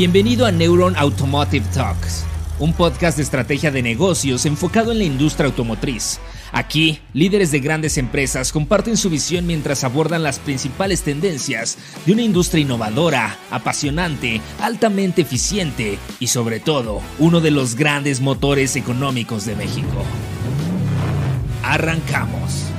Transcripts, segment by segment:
Bienvenido a Neuron Automotive Talks, un podcast de estrategia de negocios enfocado en la industria automotriz. Aquí, líderes de grandes empresas comparten su visión mientras abordan las principales tendencias de una industria innovadora, apasionante, altamente eficiente y sobre todo, uno de los grandes motores económicos de México. Arrancamos.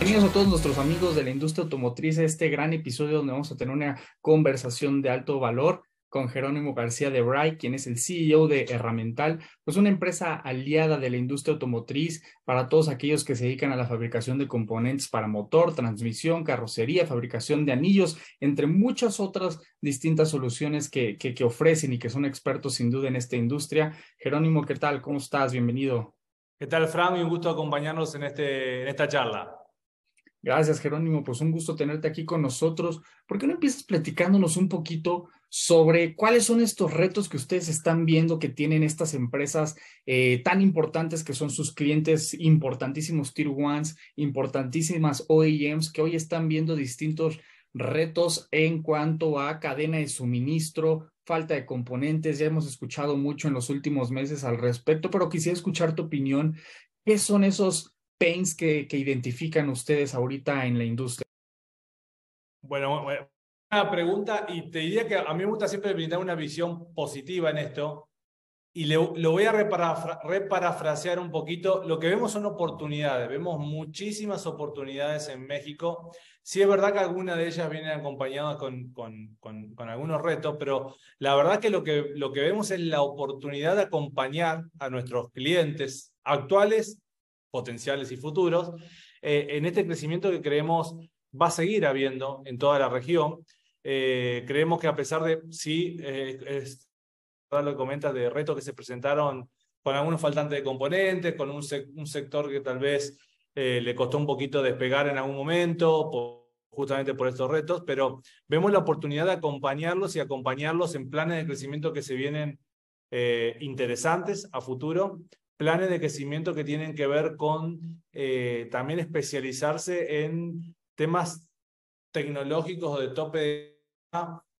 Bienvenidos a todos nuestros amigos de la industria automotriz a este gran episodio donde vamos a tener una conversación de alto valor con Jerónimo García de Bray, quien es el CEO de Herramental, pues una empresa aliada de la industria automotriz para todos aquellos que se dedican a la fabricación de componentes para motor, transmisión, carrocería, fabricación de anillos, entre muchas otras distintas soluciones que, que, ofrecen y que son expertos sin duda en esta industria. Jerónimo, ¿qué tal? ¿Cómo estás? Bienvenido. ¿Qué tal, Fran? Un gusto acompañarnos en, este, en esta charla. Gracias, Jerónimo. Pues un gusto tenerte aquí con nosotros. ¿Por qué no empiezas platicándonos un poquito sobre cuáles son estos retos que ustedes están viendo que tienen estas empresas eh, tan importantes que son sus clientes importantísimos Tier Ones, importantísimas OEMs que hoy están viendo distintos retos en cuanto a cadena de suministro, falta de componentes. Ya hemos escuchado mucho en los últimos meses al respecto, pero quisiera escuchar tu opinión. ¿Qué son esos pains que, que identifican ustedes ahorita en la industria? Bueno, una pregunta y te diría que a mí me gusta siempre brindar una visión positiva en esto y le, lo voy a reparafra, reparafrasear un poquito. Lo que vemos son oportunidades, vemos muchísimas oportunidades en México. Sí es verdad que algunas de ellas vienen acompañadas con, con, con, con, algunos retos, pero la verdad que lo, que lo que vemos es la oportunidad de acompañar a nuestros clientes actuales potenciales y futuros, eh, en este crecimiento que creemos va a seguir habiendo en toda la región. Eh, creemos que a pesar de, sí, eh, es lo que comentas, de retos que se presentaron con algunos faltantes de componentes, con un, un sector que tal vez eh, le costó un poquito despegar en algún momento, por, justamente por estos retos, pero vemos la oportunidad de acompañarlos y acompañarlos en planes de crecimiento que se vienen interesantes a futuro planes de crecimiento que tienen que ver con eh, también especializarse en temas tecnológicos de tope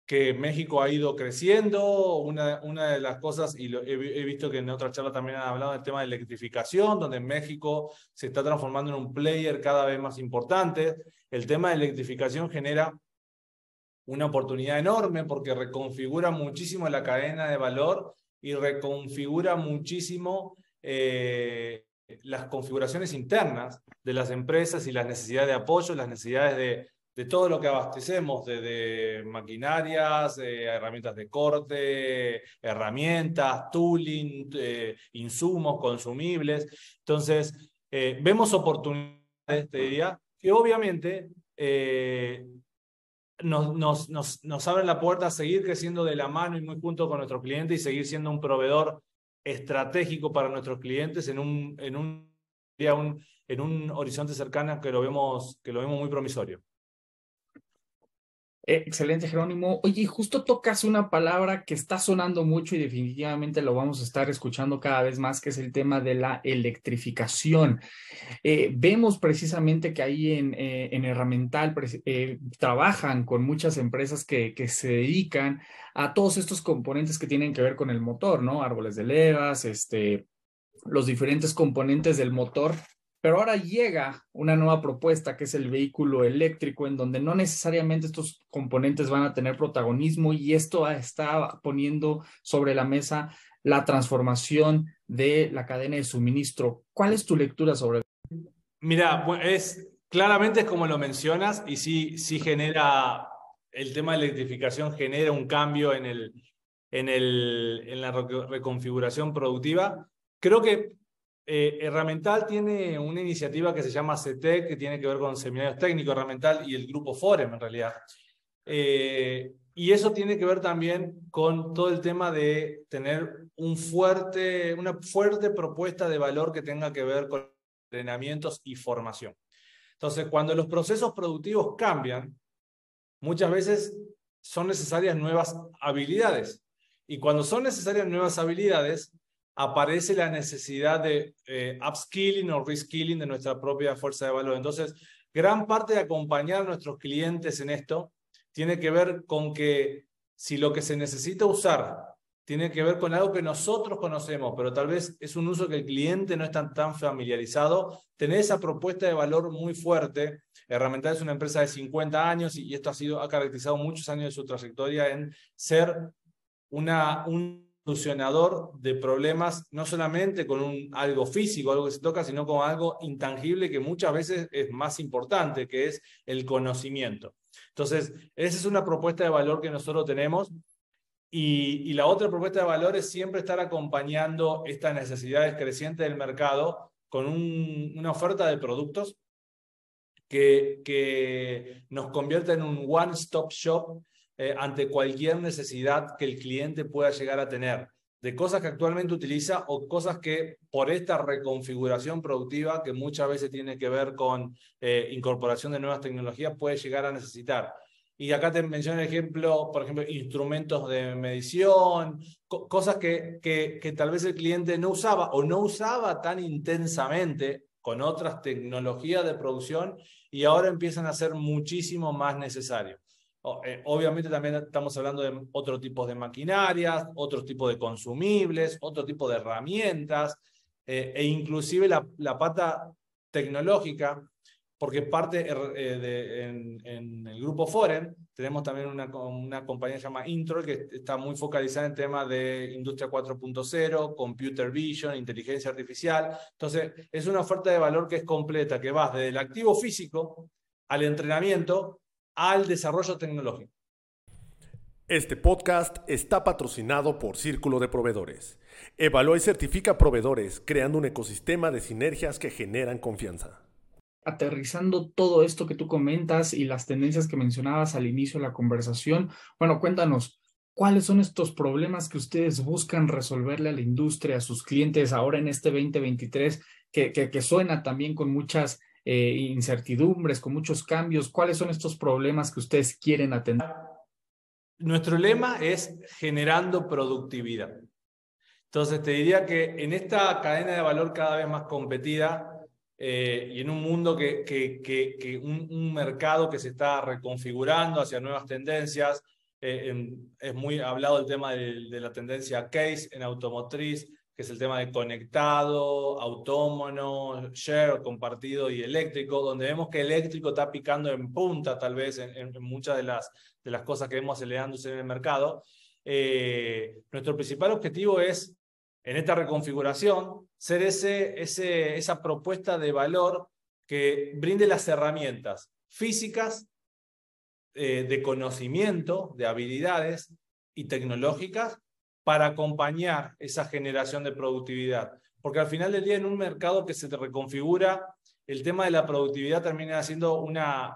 que México ha ido creciendo. Una, una de las cosas, y he, visto que en otra charla también han hablado del tema de electrificación, donde México se está transformando en un player cada vez más importante. El tema de electrificación genera una oportunidad enorme porque reconfigura muchísimo la cadena de valor y reconfigura muchísimo eh, las configuraciones internas de las empresas y las necesidades de apoyo, las necesidades de, todo lo que abastecemos, de, de maquinarias, de herramientas de corte, herramientas, tooling, eh, insumos, consumibles. Entonces, eh, vemos oportunidades, te diría, que obviamente eh, nos, nos, nos, nos abren la puerta a seguir creciendo de la mano y muy junto con nuestro cliente y seguir siendo un proveedor estratégico para nuestros clientes en un, en un, en un horizonte cercano que lo, vemos, que lo vemos muy promisorio. Eh, excelente, Jerónimo. Oye, justo tocas una palabra que está sonando mucho y definitivamente lo vamos a estar escuchando cada vez más, que es el tema de la electrificación. Eh, vemos precisamente que ahí en, eh, en Herramental trabajan con muchas empresas que, que, se dedican a todos estos componentes que tienen que ver con el motor, ¿no? Árboles de levas, este, los diferentes componentes del motor pero ahora llega una nueva propuesta que es el vehículo eléctrico, en donde no necesariamente estos componentes van a tener protagonismo y esto está poniendo sobre la mesa la transformación de la cadena de suministro. ¿Cuál es tu lectura sobre Mira, es claramente es como lo mencionas y sí, sí genera el tema de electrificación genera un cambio en el en el en la reconfiguración productiva. Creo que eh, Herramental tiene una iniciativa que se llama CETEC, que tiene que ver con seminarios técnicos Herramental y el grupo Forem, en realidad. Eh, y eso tiene que ver también con todo el tema de tener un fuerte, una fuerte propuesta de valor que tenga que ver con entrenamientos y formación. Entonces, cuando los procesos productivos cambian, muchas veces son necesarias nuevas habilidades. Y cuando son necesarias nuevas habilidades, aparece la necesidad de eh, upskilling o reskilling de nuestra propia fuerza de valor. Entonces, gran parte de acompañar a nuestros clientes en esto tiene que ver con que si lo que se necesita usar tiene que ver con algo que nosotros conocemos, pero tal vez es un uso que el cliente no está tan familiarizado, tener esa propuesta de valor muy fuerte. Herramental es una empresa de 50 años y esto ha, sido, ha caracterizado muchos años de su trayectoria en ser una, un solucionador de problemas, no solamente con algo físico, algo que se toca, sino con algo intangible que muchas veces es más importante, que es el conocimiento. Entonces, esa es una propuesta de valor que nosotros tenemos. Y, la otra propuesta de valor es siempre estar acompañando estas necesidades crecientes del mercado con una oferta de productos que, que nos convierta en un one-stop shop eh, ante cualquier necesidad que el cliente pueda llegar a tener de cosas que actualmente utiliza o cosas que por esta reconfiguración productiva que muchas veces tiene que ver con eh, incorporación de nuevas tecnologías puede llegar a necesitar. Y acá te menciono el ejemplo, por ejemplo, instrumentos de medición, cosas que, que, que tal vez el cliente no usaba o no usaba tan intensamente con otras tecnologías de producción y ahora empiezan a ser muchísimo más necesarios. Eh, obviamente también estamos hablando de otro tipo de maquinarias, otro tipo de consumibles, otro tipo de herramientas eh, e inclusive la, pata tecnológica, porque parte eh, de, en, el grupo Foren tenemos también una, una compañía que se llama Intro que está muy focalizada en temas de industria 4.0, computer vision, inteligencia artificial. Entonces, es una oferta de valor que es completa, que va desde el activo físico al entrenamiento al desarrollo tecnológico. Este podcast está patrocinado por Círculo de Proveedores. Evalúa y certifica proveedores, creando un ecosistema de sinergias que generan confianza. Aterrizando todo esto que tú comentas y las tendencias que mencionabas al inicio de la conversación, bueno, cuéntanos, ¿cuáles son estos problemas que ustedes buscan resolverle a la industria, a sus clientes ahora en este 2023, que, que, que suena también con muchas eh, incertidumbres, con muchos cambios. ¿Cuáles son estos problemas que ustedes quieren atender? Nuestro lema es generando productividad. Entonces, te diría que en esta cadena de valor cada vez más competida eh, y en un mundo que, que, que, un, mercado que se está reconfigurando hacia nuevas tendencias, eh, es muy hablado el tema de, de la tendencia case en automotriz, que es el tema de conectado, autónomo, share, compartido y eléctrico, donde vemos que eléctrico está picando en punta tal vez en, muchas de las, de las cosas que vemos acelerándose en el mercado. Eh, nuestro principal objetivo es, en esta reconfiguración, ser ese, ese, esa propuesta de valor que brinde las herramientas físicas, eh, de conocimiento, de habilidades y tecnológicas para acompañar esa generación de productividad. Porque al final del día, en un mercado que se te reconfigura, el tema de la productividad termina siendo una,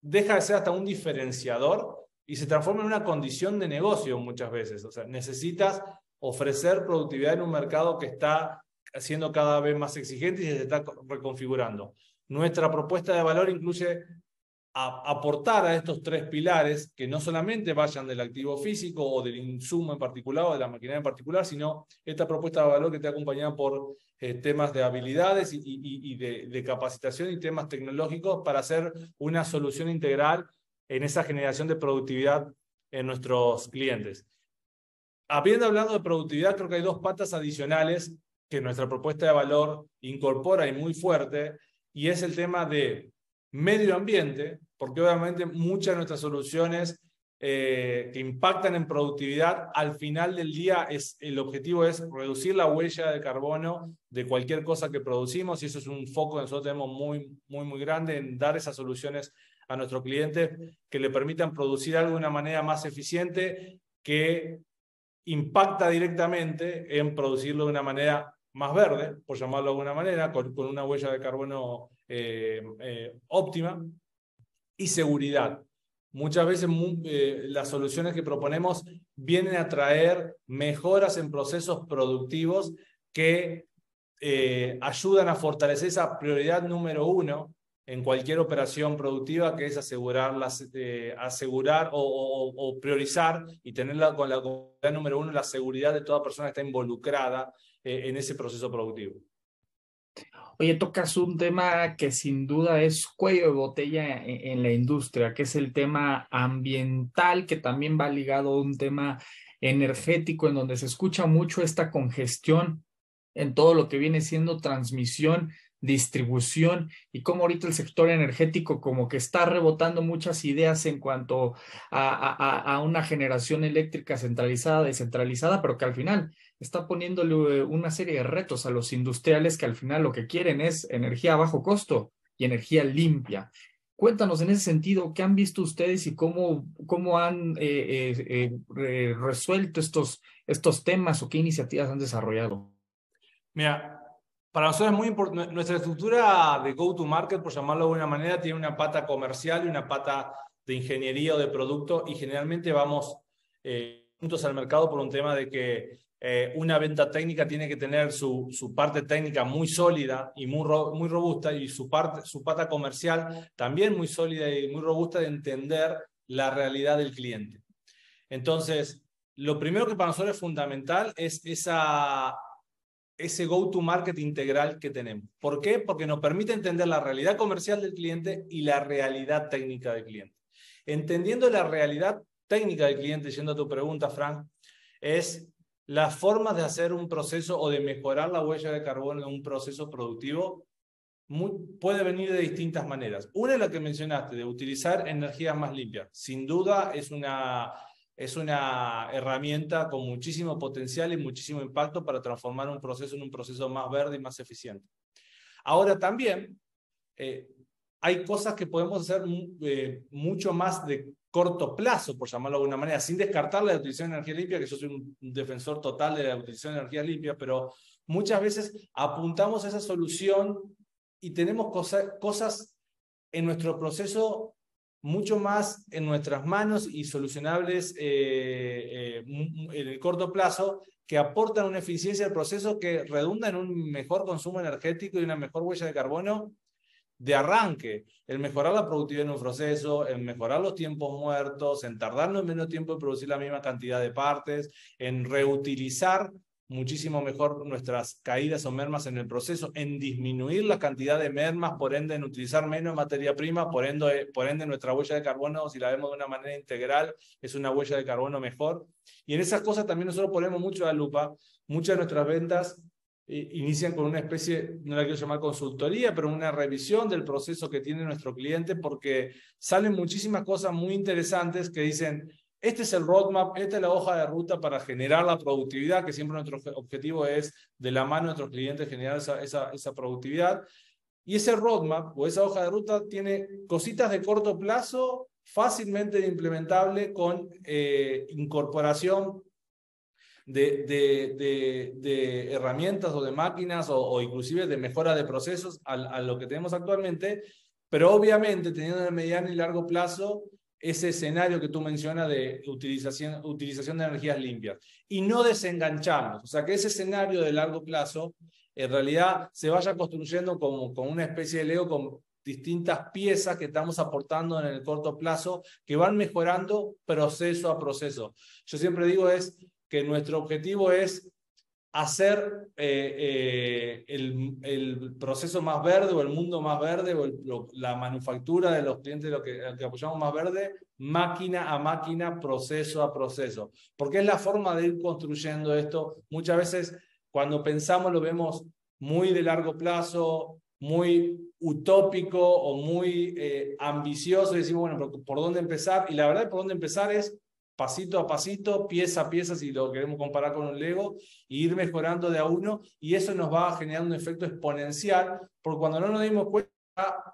deja de ser hasta un diferenciador y se transforma en una condición de negocio muchas veces. O sea, necesitas ofrecer productividad en un mercado que está siendo cada vez más exigente y se está reconfigurando. Nuestra propuesta de valor incluye aportar a estos tres pilares que no solamente vayan del activo físico o del insumo en particular o de la maquinaria en particular, sino esta propuesta de valor que te acompañada por eh, temas de habilidades y, de, capacitación y temas tecnológicos para hacer una solución integral en esa generación de productividad en nuestros clientes. Habiendo hablado de productividad, creo que hay dos patas adicionales que nuestra propuesta de valor incorpora y muy fuerte, y es el tema de medio ambiente, porque obviamente muchas de nuestras soluciones eh, que impactan en productividad, al final del día es, el objetivo es reducir la huella de carbono de cualquier cosa que producimos y eso es un foco que nosotros tenemos muy, muy, muy grande en dar esas soluciones a nuestros clientes que le permitan producir algo de una manera más eficiente que impacta directamente en producirlo de una manera más verde, por llamarlo de alguna manera, con, una huella de carbono eh, eh, óptima y seguridad. Muchas veces eh, las soluciones que proponemos vienen a traer mejoras en procesos productivos que ayudan a fortalecer esa prioridad número uno en cualquier operación productiva, que es asegurar, las, asegurar o, priorizar y tener con la prioridad número uno la seguridad de toda persona que está involucrada en ese proceso productivo. Oye, tocas un tema que sin duda es cuello de botella en, la industria, que es el tema ambiental, que también va ligado a un tema energético, en donde se escucha mucho esta congestión en todo lo que viene siendo transmisión distribución y cómo ahorita el sector energético como que está rebotando muchas ideas en cuanto a, una generación eléctrica centralizada, descentralizada, pero que al final está poniéndole una serie de retos a los industriales que al final lo que quieren es energía a bajo costo y energía limpia. Cuéntanos en ese sentido, ¿qué han visto ustedes y cómo, cómo han eh, eh, eh, resuelto estos, estos temas o qué iniciativas han desarrollado? Mira, para nosotros es muy importante, nuestra estructura de go-to-market, por llamarlo de alguna manera, tiene una pata comercial y una pata de ingeniería o de producto y generalmente vamos eh, juntos al mercado por un tema de que eh, una venta técnica tiene que tener su, su parte técnica muy sólida y muy, muy robusta y su, parte, su pata comercial también muy sólida y muy robusta de entender la realidad del cliente. Entonces, lo primero que para nosotros es fundamental es esa ese go-to-market integral que tenemos. ¿Por qué? Porque nos permite entender la realidad comercial del cliente y la realidad técnica del cliente. Entendiendo la realidad técnica del cliente, yendo a tu pregunta, Frank, es la forma de hacer un proceso o de mejorar la huella de carbono en un proceso productivo puede venir de distintas maneras. Una es la que mencionaste, de utilizar energías más limpias. Sin duda es una es una herramienta con muchísimo potencial y muchísimo impacto para transformar un proceso en un proceso más verde y más eficiente. Ahora también eh, hay cosas que podemos hacer eh, mucho más de corto plazo, por llamarlo de alguna manera, sin descartar la utilización de energía limpia, que yo soy un defensor total de la utilización de energía limpia, pero muchas veces apuntamos a esa solución y tenemos cosas en nuestro proceso mucho más en nuestras manos y solucionables eh, eh, en el corto plazo que aportan una eficiencia al proceso que redunda en un mejor consumo energético y una mejor huella de carbono de arranque, el mejorar la productividad en un proceso, en mejorar los tiempos muertos, en tardarnos menos tiempo en producir la misma cantidad de partes, en reutilizar muchísimo mejor nuestras caídas o mermas en el proceso, en disminuir la cantidad de mermas, por ende en utilizar menos materia prima, por ende, por ende nuestra huella de carbono, si la vemos de una manera integral, es una huella de carbono mejor. Y en esas cosas también nosotros ponemos mucho la lupa, muchas de nuestras ventas eh, inician con una especie, no la quiero llamar consultoría, pero una revisión del proceso que tiene nuestro cliente, porque salen muchísimas cosas muy interesantes que dicen, este es el roadmap, esta es la hoja de ruta para generar la productividad, que siempre nuestro objetivo es de la mano de nuestros clientes generar esa, esa, esa productividad. Y ese roadmap o esa hoja de ruta tiene cositas de corto plazo fácilmente implementable con eh, incorporación de, de, herramientas o de máquinas o, o, inclusive de mejora de procesos a, a, lo que tenemos actualmente, pero obviamente teniendo en el mediano y largo plazo ese escenario que tú mencionas de utilización, utilización de energías limpias y no desengancharnos. O sea, que ese escenario de largo plazo en realidad se vaya construyendo como, como una especie de Lego con distintas piezas que estamos aportando en el corto plazo que van mejorando proceso a proceso. Yo siempre digo es que nuestro objetivo es hacer eh, eh, el, el, proceso más verde o el mundo más verde o la manufactura de los clientes lo que, que, apoyamos más verde, máquina a máquina, proceso a proceso. Porque es la forma de ir construyendo esto. Muchas veces cuando pensamos lo vemos muy de largo plazo, muy utópico o muy eh, ambicioso y decimos, bueno, ¿por dónde empezar? Y la verdad, por dónde empezar es pasito a pasito, pieza a pieza, si lo queremos comparar con un Lego, e ir mejorando de a uno, y eso nos va a generar un efecto exponencial, porque cuando no nos dimos cuenta,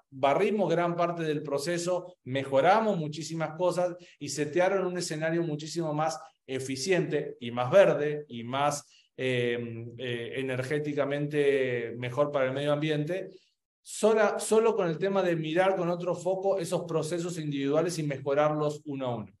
barrimos gran parte del proceso, mejoramos muchísimas cosas y setearon un escenario muchísimo más eficiente y más verde y más eh, eh, energéticamente mejor para el medio ambiente, solo con el tema de mirar con otro foco esos procesos individuales y mejorarlos uno a uno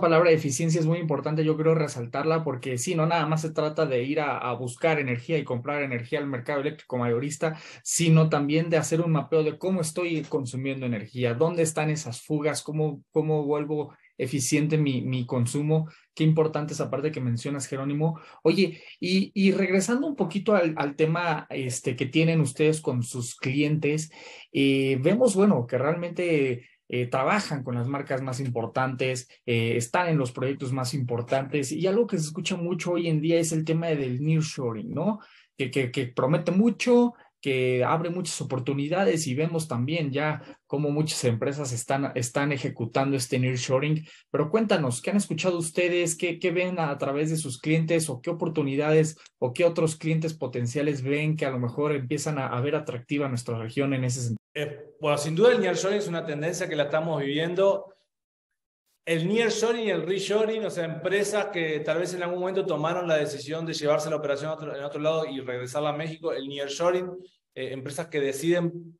palabra de eficiencia es muy importante, yo creo resaltarla porque sí, no nada más se trata de ir a, buscar energía y comprar energía al mercado eléctrico mayorista, sino también de hacer un mapeo de cómo estoy consumiendo energía, dónde están esas fugas, cómo, cómo vuelvo eficiente mi, mi consumo. Qué importante esa parte que mencionas, Jerónimo. Oye, y, y regresando un poquito al, tema este, que tienen ustedes con sus clientes, eh, vemos, bueno, que realmente eh, trabajan con las marcas más importantes, eh, están en los proyectos más importantes y algo que se escucha mucho hoy en día es el tema del nearshoring, ¿no? Que, que, que promete mucho, que abre muchas oportunidades y vemos también ya cómo muchas empresas están, están ejecutando este nearshoring. Pero cuéntanos, ¿qué han escuchado ustedes? ¿Qué, ¿Qué, ven a través de sus clientes o qué oportunidades o qué otros clientes potenciales ven que a lo mejor empiezan a, a ver atractiva nuestra región en ese sentido? Eh, bueno, sin duda el nearshoring es una tendencia que la estamos viviendo. El nearshoring y el reshoring, o sea, empresas que tal vez en algún momento tomaron la decisión de llevarse la operación otro, en otro lado y regresarla a México. El nearshoring, eh, empresas que deciden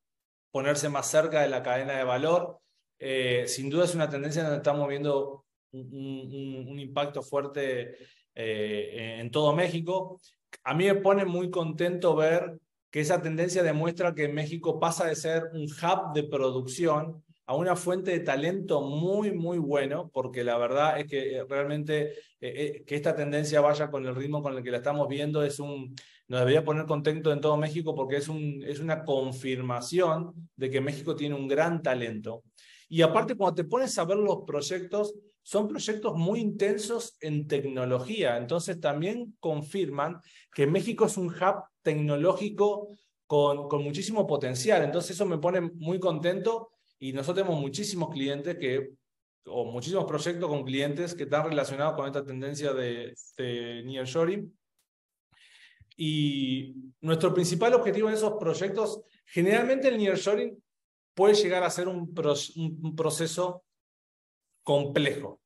ponerse más cerca de la cadena de valor. Eh, sin duda es una tendencia donde estamos viendo un, un, un impacto fuerte eh, en todo México. A mí me pone muy contento ver que esa tendencia demuestra que México pasa de ser un hub de producción a una fuente de talento muy, muy bueno, porque la verdad es que realmente eh, eh, que esta tendencia vaya con el ritmo con el que la estamos viendo es un, nos debería poner contento en todo México porque es, un, es una confirmación de que México tiene un gran talento. Y aparte, cuando te pones a ver los proyectos, son proyectos muy intensos en tecnología. Entonces, también confirman que México es un hub tecnológico con, con muchísimo potencial. Entonces, eso me pone muy contento y nosotros tenemos muchísimos clientes que, o muchísimos proyectos con clientes que están relacionados con esta tendencia de, nearshoring. Y nuestro principal objetivo en esos proyectos, generalmente el nearshoring puede llegar a ser un proceso complejo.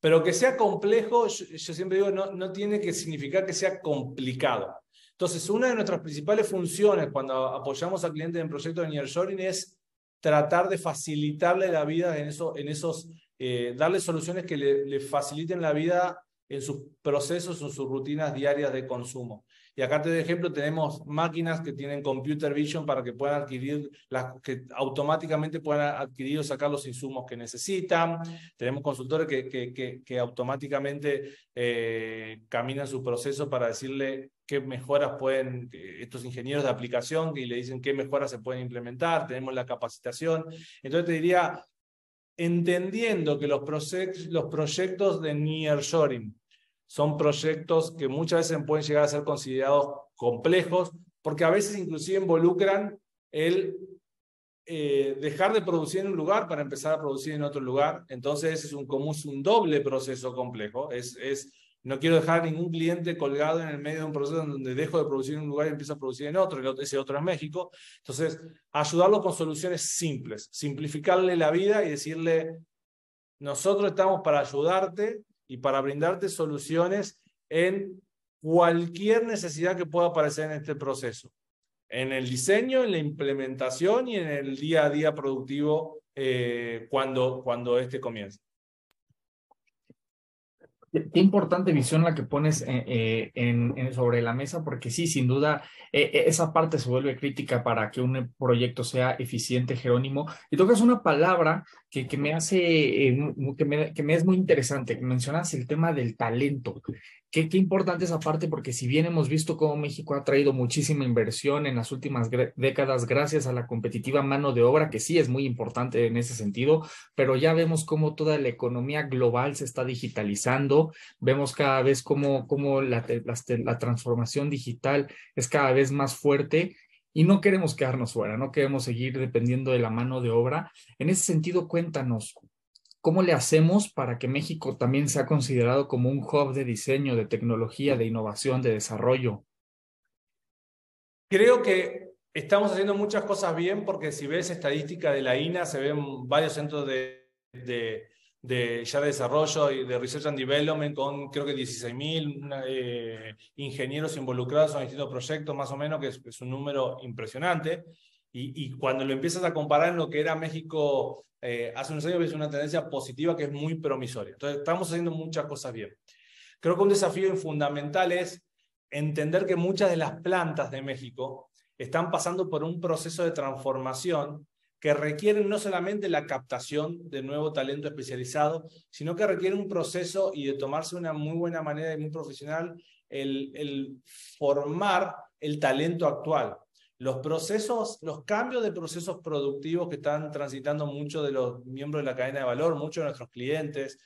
Pero que sea complejo, yo, yo siempre digo, no, no tiene que significar que sea complicado. Entonces, una de nuestras principales funciones cuando apoyamos a clientes en proyectos de nearshoring es tratar de facilitarle la vida en, eso, en esos, eh, darle soluciones que le, faciliten la vida en sus procesos, en sus rutinas diarias de consumo. Y acá, de ejemplo, tenemos máquinas que tienen computer vision para que puedan adquirir, las, que automáticamente puedan adquirir o sacar los insumos que necesitan. Tenemos consultores que, que, que, que automáticamente eh, caminan su proceso para decirle qué mejoras pueden, estos ingenieros de aplicación, y le dicen qué mejoras se pueden implementar. Tenemos la capacitación. Entonces te diría, entendiendo que los, los proyectos de nearshoring son proyectos que muchas veces pueden llegar a ser considerados complejos, porque a veces inclusive involucran el eh, dejar de producir en un lugar para empezar a producir en otro lugar. Entonces es un, como es un doble proceso complejo. Es, es, no quiero dejar ningún cliente colgado en el medio de un proceso donde dejo de producir en un lugar y empiezo a producir en otro, ese otro es México. Entonces, ayudarlo con soluciones simples, simplificarle la vida y decirle, nosotros estamos para ayudarte y para brindarte soluciones en cualquier necesidad que pueda aparecer en este proceso, en el diseño, en la implementación y en el día a día productivo eh, cuando, cuando este comienza. Qué importante visión la que pones eh, eh, en, sobre la mesa, porque sí, sin duda, eh, esa parte se vuelve crítica para que un proyecto sea eficiente, Jerónimo. Y tocas una palabra que, me hace, que, me, que me es muy interesante, que mencionas el tema del talento. Qué, importante esa parte, porque si bien hemos visto cómo México ha traído muchísima inversión en las últimas décadas gracias a la competitiva mano de obra, que sí es muy importante en ese sentido, pero ya vemos cómo toda la economía global se está digitalizando, vemos cada vez cómo, cómo la, la transformación digital es cada vez más fuerte y no queremos quedarnos fuera, no queremos seguir dependiendo de la mano de obra. En ese sentido, cuéntanos, ¿Cómo le hacemos para que México también sea considerado como un hub de diseño, de tecnología, de innovación, de desarrollo? Creo que estamos haciendo muchas cosas bien porque si ves estadística de la INA, se ven varios centros de, de, de desarrollo y de Research and Development con creo que 16.000 eh, ingenieros involucrados en distintos proyectos, más o menos, que es, un número impresionante. Y, cuando lo empiezas a comparar en lo que era México eh, hace unos años, ves una tendencia positiva que es muy promisoria. Entonces, estamos haciendo muchas cosas bien. Creo que un desafío fundamental es entender que muchas de las plantas de México están pasando por un proceso de transformación que requieren no solamente la captación de nuevo talento especializado, sino que requieren un proceso y de tomarse una muy buena manera y muy profesional el formar el talento actual. Los procesos, los cambios de procesos productivos que están transitando muchos de los miembros de la cadena de valor, muchos de nuestros clientes,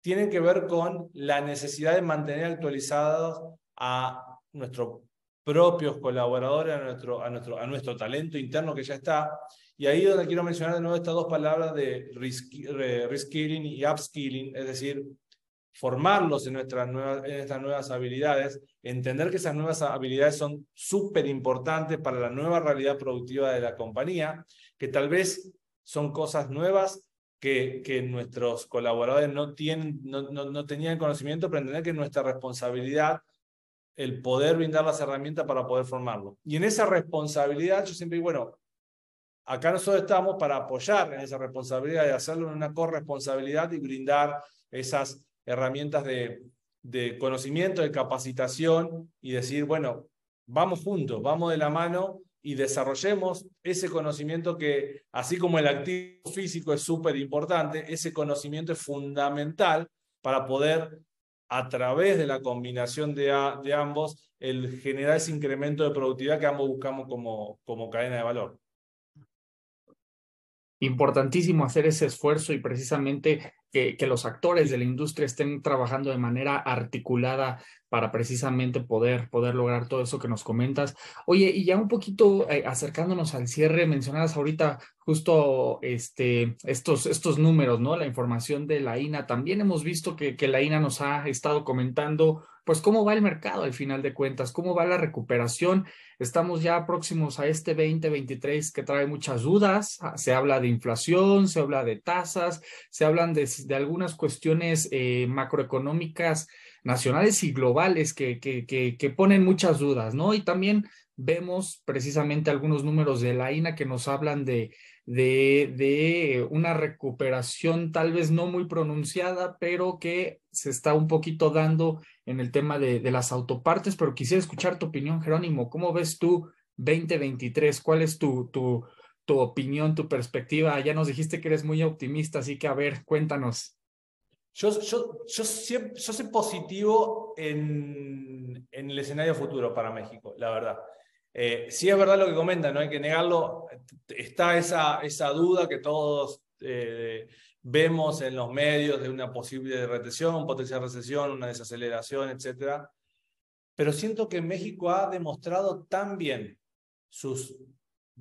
tienen que ver con la necesidad de mantener actualizados a nuestros propios colaboradores, a nuestro, a, nuestro, a nuestro talento interno que ya está, y ahí es donde quiero mencionar de nuevo estas dos palabras de reskilling y upskilling, es decir, formarlos en, nuestras nuevas, en estas nuevas habilidades, entender que esas nuevas habilidades son súper importantes para la nueva realidad productiva de la compañía, que tal vez son cosas nuevas que, que nuestros colaboradores no, tienen, no, no, no tenían conocimiento, pero entender que es nuestra responsabilidad el poder brindar las herramientas para poder formarlo. Y en esa responsabilidad yo siempre digo, bueno, Acá nosotros estamos para apoyar en esa responsabilidad de hacerlo en una corresponsabilidad y brindar esas herramientas de, de conocimiento, de capacitación y decir, bueno, vamos juntos, vamos de la mano y desarrollemos ese conocimiento que, así como el activo físico es súper importante, ese conocimiento es fundamental para poder, a través de la combinación de, de ambos, el generar ese incremento de productividad que ambos buscamos como, como cadena de valor. Importantísimo hacer ese esfuerzo y precisamente que, los actores de la industria estén trabajando de manera articulada para precisamente poder, poder lograr todo eso que nos comentas. Oye, y ya un poquito eh, acercándonos al cierre, mencionadas ahorita justo este, estos, estos números, ¿no? La información de la INA. También hemos visto que, que la INA nos ha estado comentando pues cómo va el mercado al final de cuentas, cómo va la recuperación. Estamos ya próximos a este 2023 que trae muchas dudas. Ah, se habla de inflación, se habla de tasas, se hablan de, de algunas cuestiones eh, macroeconómicas nacionales y globales que, que, ponen muchas dudas, ¿no? Y también vemos precisamente algunos números de la INA que nos hablan de, de, una recuperación tal vez no muy pronunciada, pero que se está un poquito dando en el tema de, de las autopartes. Pero quisiera escuchar tu opinión, Jerónimo. ¿Cómo ves tú 2023? ¿Cuál es tu, tu, tu opinión, tu perspectiva? Ya nos dijiste que eres muy optimista, así que a ver, cuéntanos. Yo, yo, yo, soy positivo en, en, el escenario futuro para México, la verdad. Eh, sí es verdad lo que comentan, no hay que negarlo. Está esa, esa duda que todos eh, vemos en los medios de una posible recesión, potencial recesión, una desaceleración, etc. Pero siento que México ha demostrado tan bien sus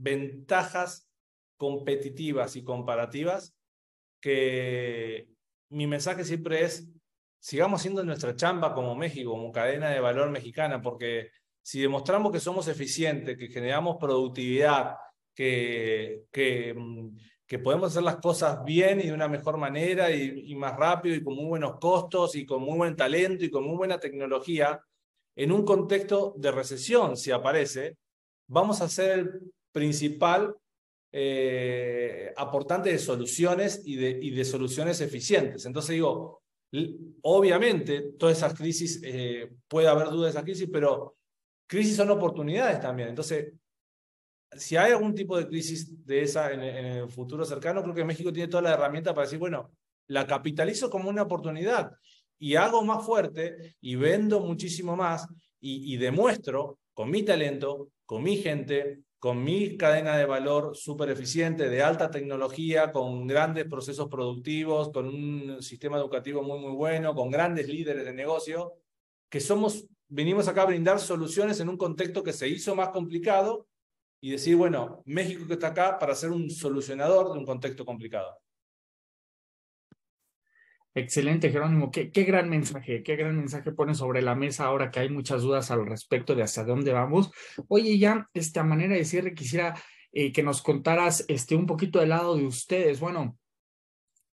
ventajas competitivas y comparativas que mi mensaje siempre es, sigamos haciendo nuestra chamba como México, como cadena de valor mexicana, porque si demostramos que somos eficientes, que generamos productividad, que, que, mm, que podemos hacer las cosas bien y de una mejor manera y, y, más rápido y con muy buenos costos y con muy buen talento y con muy buena tecnología, en un contexto de recesión, si aparece, vamos a ser el principal eh, aportante de soluciones y de, soluciones eficientes. Entonces digo, obviamente todas esas crisis, eh, puede haber dudas de esas crisis, pero crisis son oportunidades también. Entonces, si hay algún tipo de crisis de esa en, el futuro cercano, creo que México tiene toda la herramienta para decir, bueno, la capitalizo como una oportunidad y hago más fuerte y vendo muchísimo más y demuestro con mi talento, con mi gente, con mi cadena de valor súper eficiente, de alta tecnología, con grandes procesos productivos, con un sistema educativo muy, muy bueno, con grandes líderes de negocio, que somos, venimos acá a brindar soluciones en un contexto que se hizo más complicado y decir, bueno, México que está acá para ser un solucionador de un contexto complicado. Excelente, Jerónimo. Qué, qué, gran mensaje, qué gran mensaje pone sobre la mesa ahora que hay muchas dudas al respecto de hacia dónde vamos. Oye, ya, esta manera de cierre, quisiera eh, que nos contaras este, un poquito del lado de ustedes. Bueno,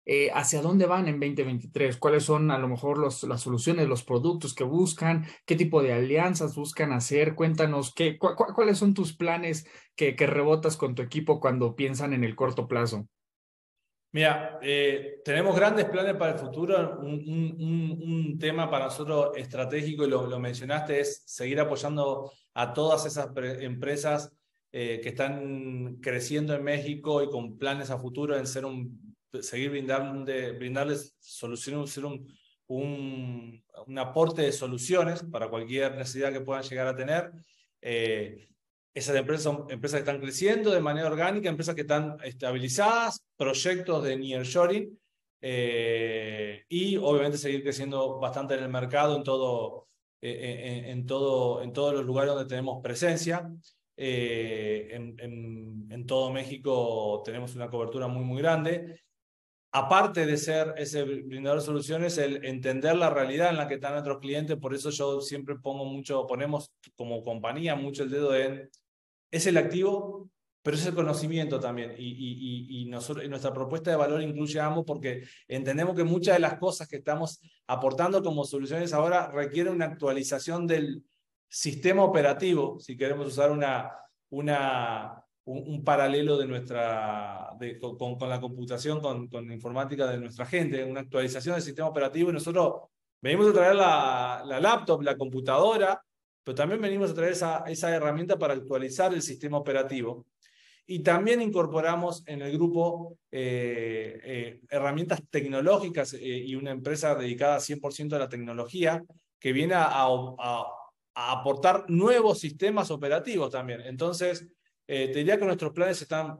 eh, hacia dónde van en 2023, cuáles son a lo mejor los, las soluciones, los productos que buscan, qué tipo de alianzas buscan hacer. Cuéntanos qué, cu cu cuáles son tus planes que, que rebotas con tu equipo cuando piensan en el corto plazo. Mira, eh, tenemos grandes planes para el futuro. Un, tema para nosotros estratégico, y lo, mencionaste, es seguir apoyando a todas esas empresas que están creciendo en México y con planes a futuro en ser un, seguir brindando, brindarles soluciones, ser un, un, un, aporte de soluciones para cualquier necesidad que puedan llegar a tener. Eh, esas empresas son empresas que están creciendo de manera orgánica, empresas que están estabilizadas, proyectos de nearshoring eh, y obviamente seguir creciendo bastante en el mercado en, todo, eh, en, todo, en todos los lugares donde tenemos presencia. Eh, en, en, en, todo México tenemos una cobertura muy, muy grande aparte de ser ese brindador de soluciones, el entender la realidad en la que están nuestros clientes, por eso yo siempre pongo mucho, ponemos como compañía mucho el dedo en, es el activo, pero es el conocimiento también. Y, y, y, nosotros, nuestra propuesta de valor incluye ambos porque entendemos que muchas de las cosas que estamos aportando como soluciones ahora requieren una actualización del sistema operativo, si queremos usar una, una, un, paralelo de nuestra, con, con, la computación, con, con la informática de nuestra gente, una actualización del sistema operativo y nosotros venimos a traer la, la laptop, la computadora, pero también venimos a traer esa, esa herramienta para actualizar el sistema operativo. Y también incorporamos en el grupo eh, eh, herramientas tecnológicas eh, y una empresa dedicada 100% a la tecnología que viene a, aportar nuevos sistemas operativos también. Entonces, te diría que nuestros planes están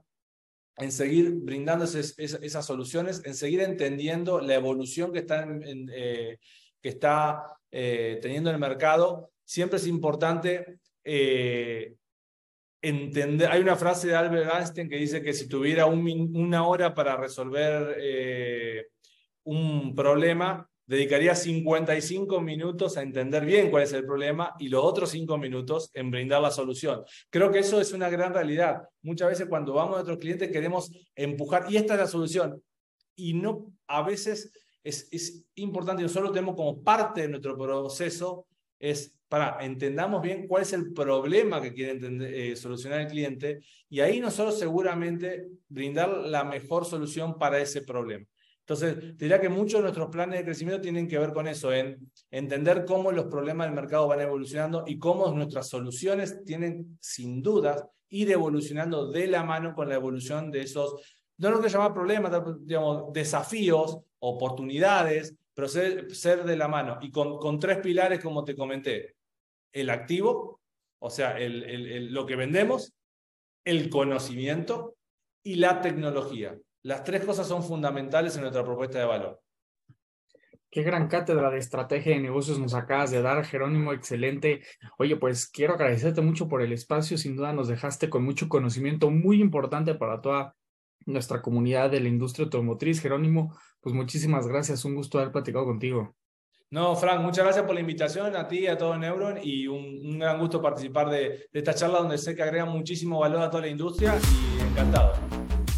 en seguir brindando esas, soluciones, en seguir entendiendo la evolución que está, eh, que está teniendo el mercado. Siempre es importante entender. Hay una frase de Albert Einstein que dice que si tuviera una hora para resolver un problema, dedicaría 55 minutos a entender bien cuál es el problema y los otros 5 minutos en brindar la solución. Creo que eso es una gran realidad. Muchas veces cuando vamos a nuestros clientes queremos empujar y esta es la solución. Y no, a veces es, es importante, nosotros tenemos como parte de nuestro proceso, es para entendamos bien cuál es el problema que quiere eh, solucionar el cliente y ahí nosotros seguramente brindar la mejor solución para ese problema. Entonces, diría que muchos de nuestros planes de crecimiento tienen que ver con eso, en entender cómo los problemas del mercado van evolucionando y cómo nuestras soluciones tienen, sin dudas, ir evolucionando de la mano con la evolución de esos, no lo que llamar problemas, digamos, desafíos, oportunidades, pero ser, de la mano. Y con, con, tres pilares, como te comenté, el activo, o sea, el, lo que vendemos, el conocimiento y la tecnología. Las tres cosas son fundamentales en nuestra propuesta de valor. Qué gran cátedra de estrategia de negocios nos acabas de dar, Jerónimo, excelente. Oye, pues quiero agradecerte mucho por el espacio, sin duda nos dejaste con mucho conocimiento muy importante para toda nuestra comunidad de la industria automotriz. Jerónimo, pues muchísimas gracias, un gusto haber platicado contigo. No, Frank, muchas gracias por la invitación a ti y a todo Neuron y un, gran gusto participar de, de esta charla donde sé que agrega muchísimo valor a toda la industria y encantado.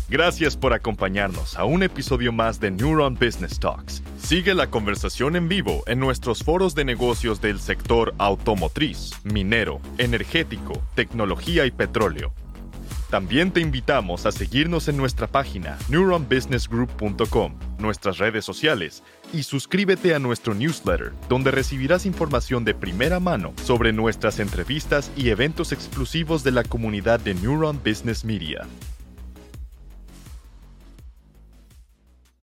Gracias por acompañarnos a un episodio más de Neuron Business Talks. Sigue la conversación en vivo en nuestros foros de negocios del sector automotriz, minero, energético, tecnología y petróleo. También te invitamos a seguirnos en nuestra página neuronbusinessgroup.com, nuestras redes sociales y suscríbete a nuestro newsletter, donde recibirás información de primera mano sobre nuestras entrevistas y eventos exclusivos de la comunidad de Neuron Business Media.